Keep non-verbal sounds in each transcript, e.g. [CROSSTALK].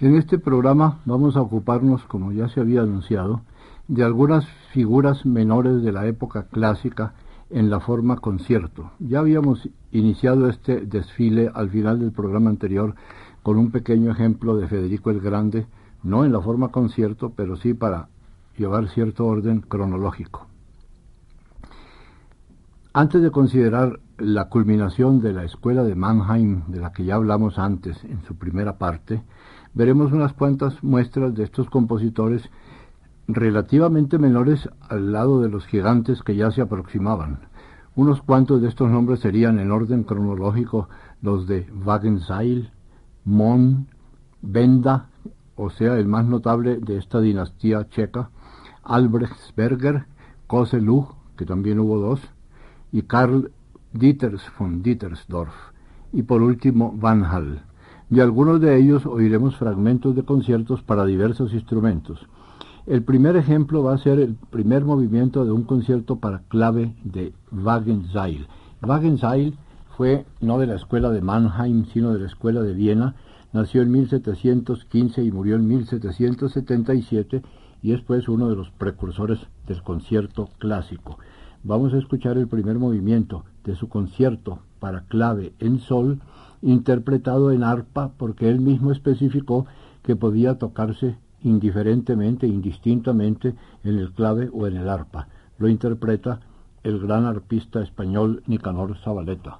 En este programa vamos a ocuparnos, como ya se había anunciado, de algunas figuras menores de la época clásica en la forma concierto. Ya habíamos iniciado este desfile al final del programa anterior con un pequeño ejemplo de Federico el Grande, no en la forma concierto, pero sí para llevar cierto orden cronológico. Antes de considerar la culminación de la escuela de Mannheim, de la que ya hablamos antes en su primera parte, veremos unas cuantas muestras de estos compositores relativamente menores al lado de los gigantes que ya se aproximaban. Unos cuantos de estos nombres serían en orden cronológico los de Wagenseil, Mon, Benda, o sea, el más notable de esta dinastía checa, Albrechtsberger, Koselug, que también hubo dos, y Karl Dieters von Dietersdorf, y por último Van. De algunos de ellos oiremos fragmentos de conciertos para diversos instrumentos. El primer ejemplo va a ser el primer movimiento de un concierto para clave de Wagenseil. Wagenseil fue no de la escuela de Mannheim, sino de la escuela de Viena. Nació en 1715 y murió en 1777 y es pues uno de los precursores del concierto clásico. Vamos a escuchar el primer movimiento de su concierto para clave en sol, interpretado en arpa porque él mismo especificó que podía tocarse indiferentemente, indistintamente en el clave o en el arpa. Lo interpreta el gran arpista español Nicanor Zabaleta.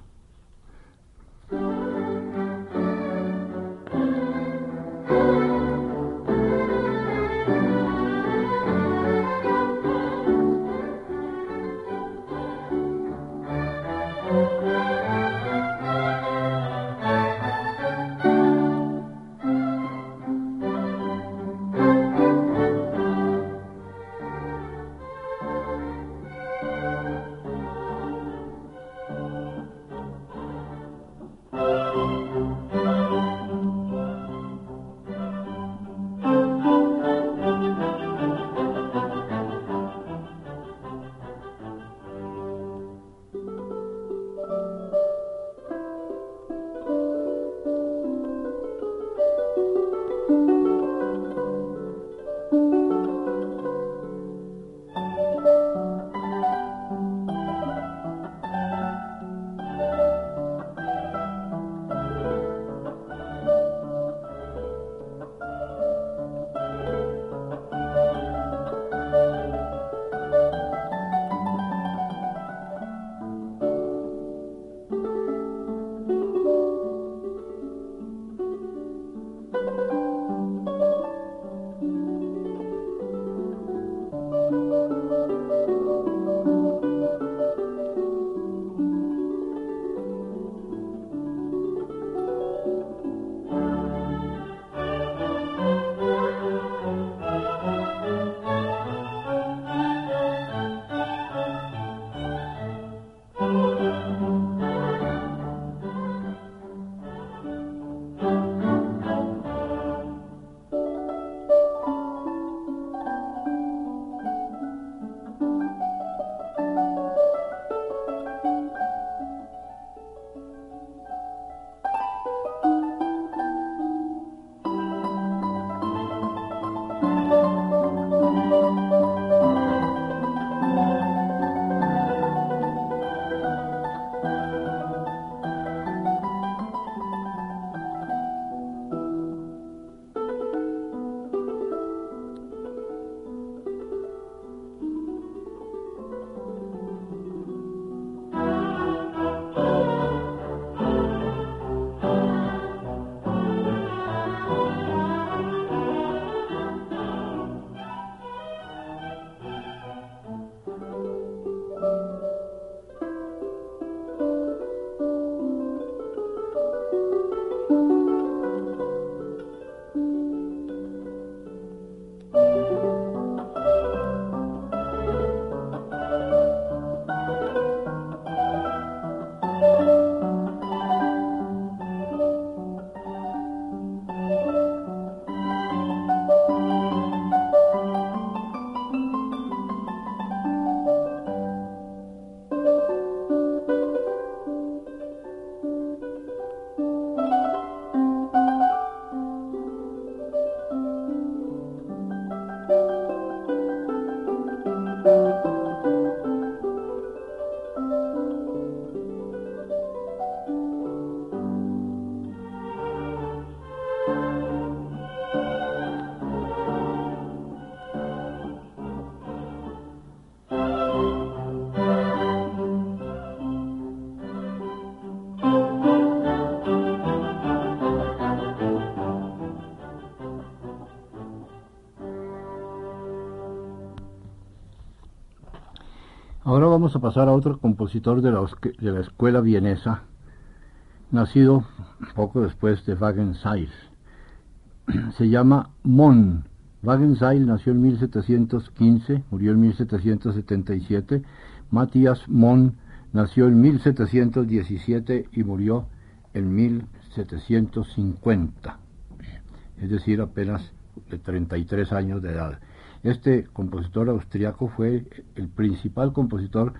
Vamos a pasar a otro compositor de la, de la escuela vienesa, nacido poco después de Wagenseil. [CLEARS THROAT] Se llama Mon. Wagenseil nació en 1715, murió en 1777. Matthias Mon nació en 1717 y murió en 1750, es decir, apenas de 33 años de edad. Este compositor austriaco fue el principal compositor,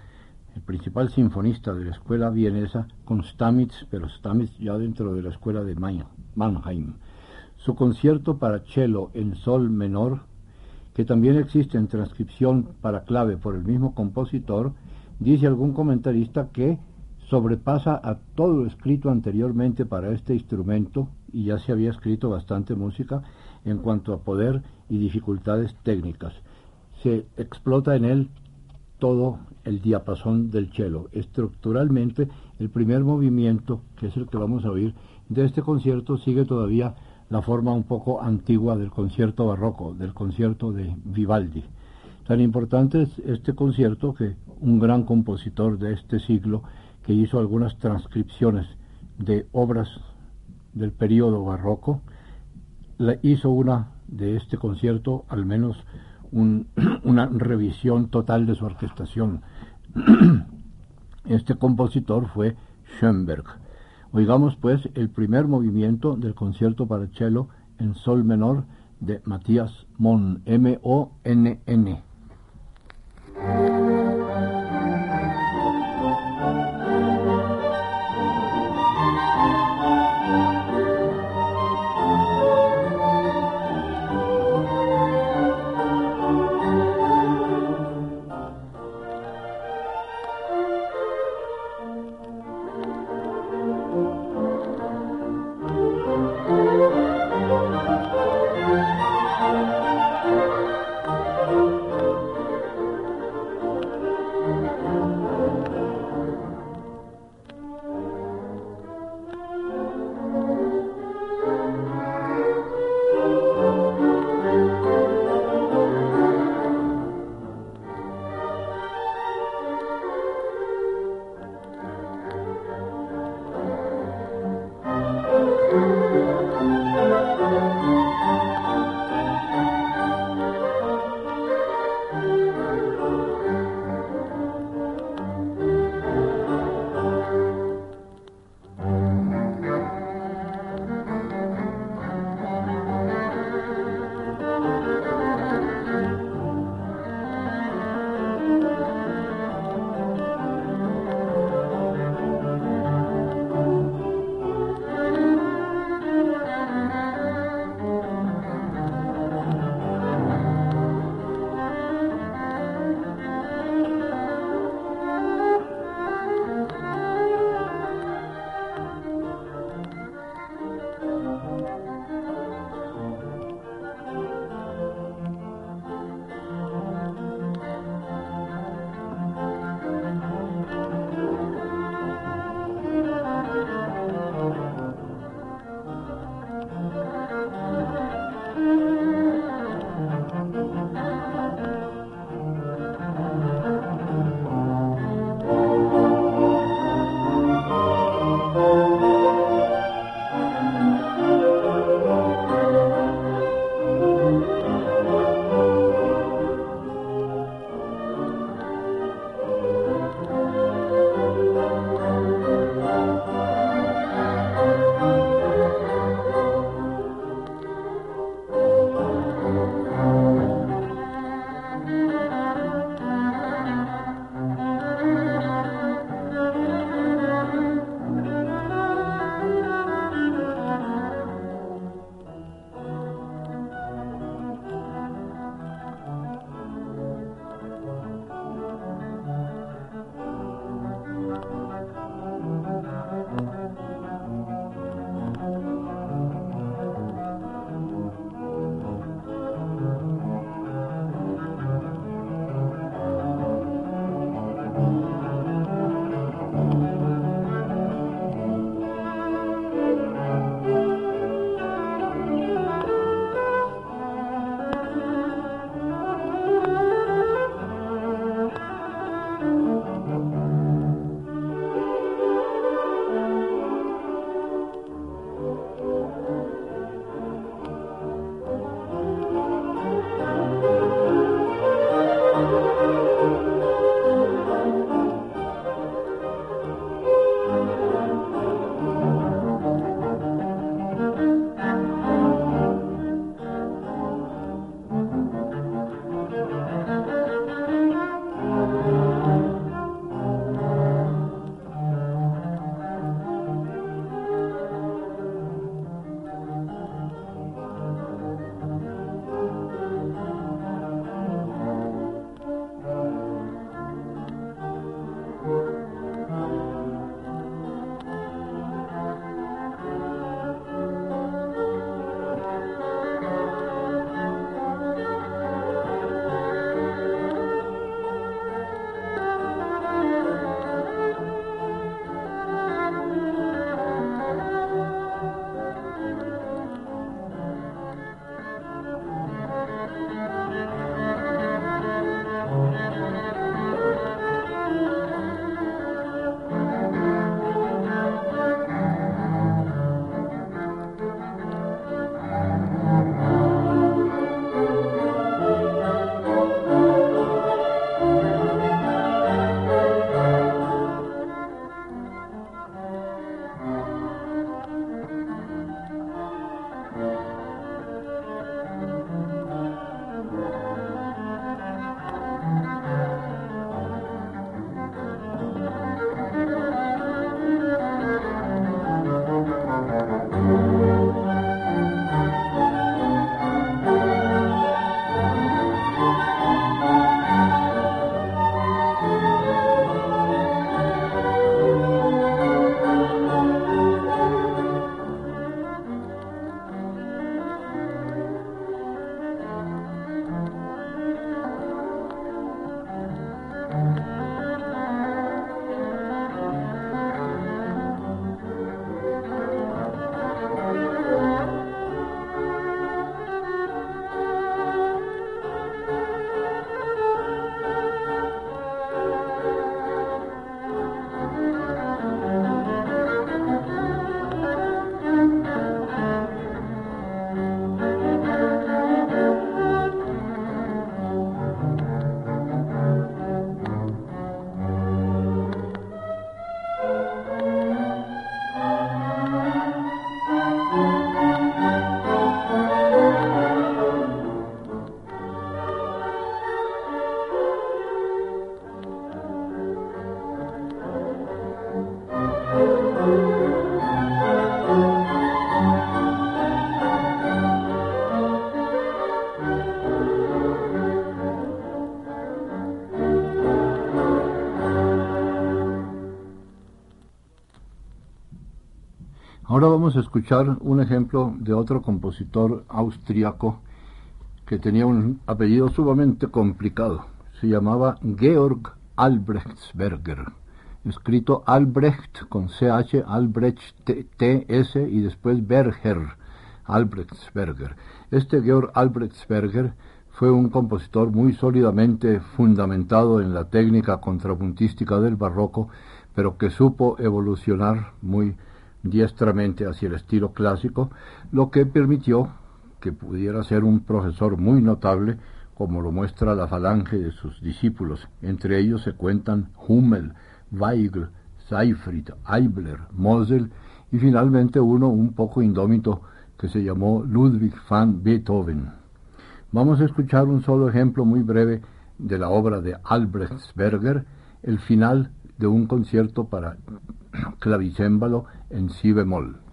el principal sinfonista de la escuela vienesa con Stamitz, pero Stamitz ya dentro de la escuela de Mannheim. Su concierto para cello en sol menor, que también existe en transcripción para clave por el mismo compositor, dice algún comentarista que sobrepasa a todo lo escrito anteriormente para este instrumento, y ya se había escrito bastante música, en cuanto a poder y dificultades técnicas. Se explota en él todo el diapasón del cello. Estructuralmente, el primer movimiento, que es el que vamos a oír, de este concierto sigue todavía la forma un poco antigua del concierto barroco, del concierto de Vivaldi. Tan importante es este concierto que un gran compositor de este siglo, que hizo algunas transcripciones de obras del periodo barroco, hizo una de este concierto, al menos [CLEARS THROAT] una revisión total de su orquestación. [CLEARS THROAT] Este compositor fue Schoenberg. Oigamos pues el primer movimiento del concierto para cello en sol menor de Matías Mon, M-O-N-N. Ahora vamos a escuchar un ejemplo de otro compositor austriaco que tenía un apellido sumamente complicado. Se llamaba Georg Albrechtsberger, escrito Albrecht con CH, Albrecht TS y después Berger, Albrechtsberger. Este Georg Albrechtsberger fue un compositor muy sólidamente fundamentado en la técnica contrapuntística del barroco, pero que supo evolucionar muy diestramente hacia el estilo clásico, lo que permitió que pudiera ser un profesor muy notable, como lo muestra la falange de sus discípulos. Entre ellos se cuentan Hummel, Weigl, Seifried, Eibler, Mosel y finalmente uno un poco indómito que se llamó Ludwig van Beethoven. Vamos a escuchar un solo ejemplo muy breve de la obra de Albrechtsberger, el final de un concierto para [CLEARS THROAT] clavicémbalo en si bemol.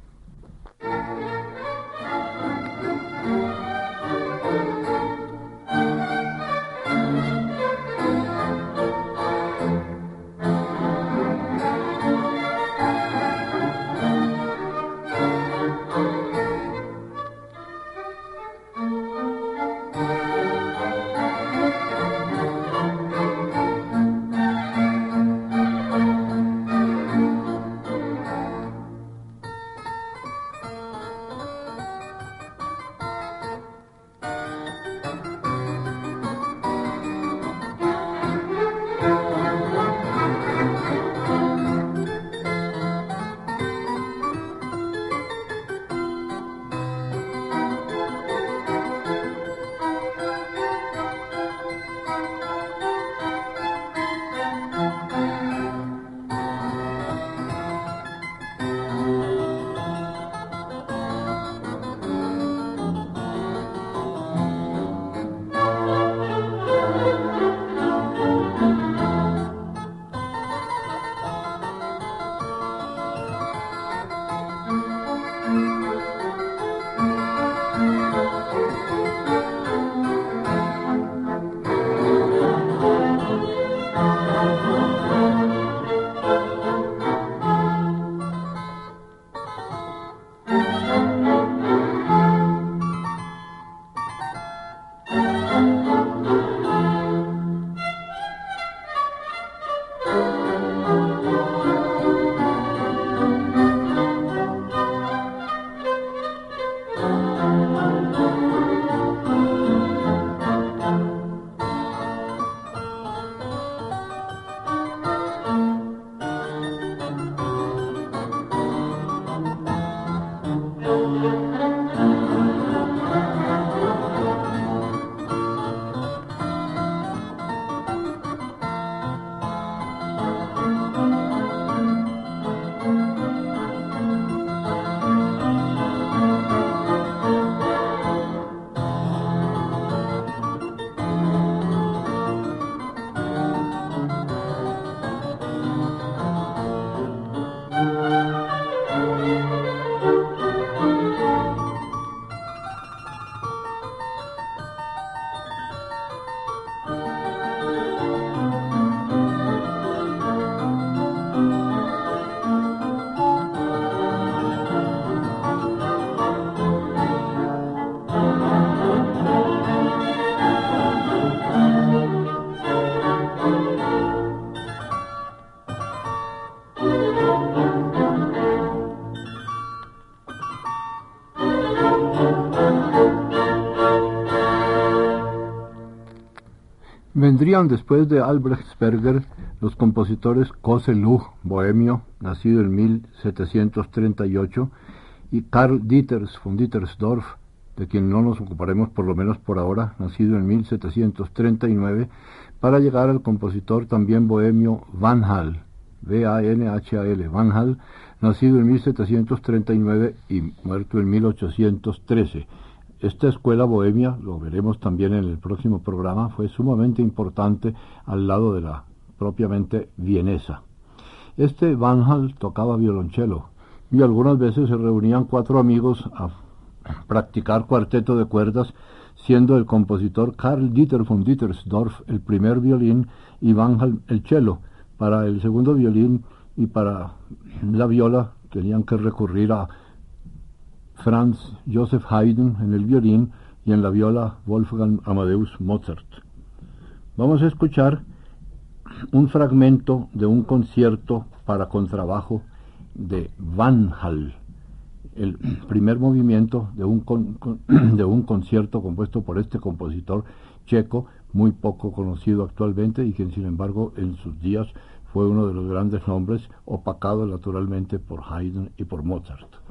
Vendrían después de Albrechtsberger los compositores Luch, bohemio, nacido en 1738, y Karl Dieters von Dietersdorf, de quien no nos ocuparemos por lo menos por ahora, nacido en 1739, para llegar al compositor también bohemio Van Hal, V-A-N-H-A-L, Van Hal, nacido en 1739 y muerto en 1813 esta escuela bohemia, lo veremos también en el próximo programa, fue sumamente importante al lado de la propiamente vienesa. Este Van Hal tocaba violonchelo y algunas veces se reunían cuatro amigos a practicar cuarteto de cuerdas, siendo el compositor Karl Dieter von Dietersdorf el primer violín y Van Hal el cello. Para el segundo violín y para la viola tenían que recurrir a Franz Joseph Haydn en el violín y en la viola Wolfgang Amadeus Mozart. Vamos a escuchar un fragmento de un concierto para contrabajo de Van Hal, el primer movimiento de un, [CLEARS THROAT] de un concierto compuesto por este compositor checo, muy poco conocido actualmente y quien sin embargo en sus días fue uno de los grandes nombres, opacado naturalmente por Haydn y por Mozart.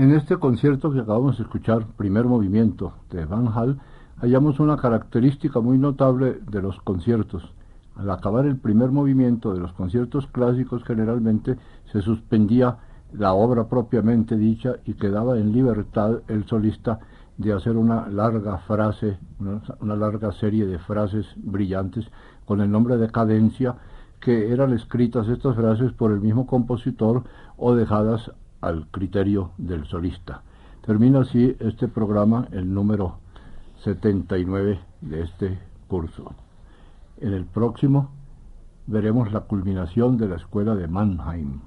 En este concierto que acabamos de escuchar, primer movimiento de Van Hal, hallamos una característica muy notable de los conciertos. Al acabar el primer movimiento de los conciertos clásicos generalmente se suspendía la obra propiamente dicha y quedaba en libertad el solista de hacer una larga frase, una, larga serie de frases brillantes con el nombre de cadencia, que eran escritas estas frases por el mismo compositor o dejadas al criterio del solista. Termina así este programa, el número 79 de este curso. En el próximo veremos la culminación de la escuela de Mannheim.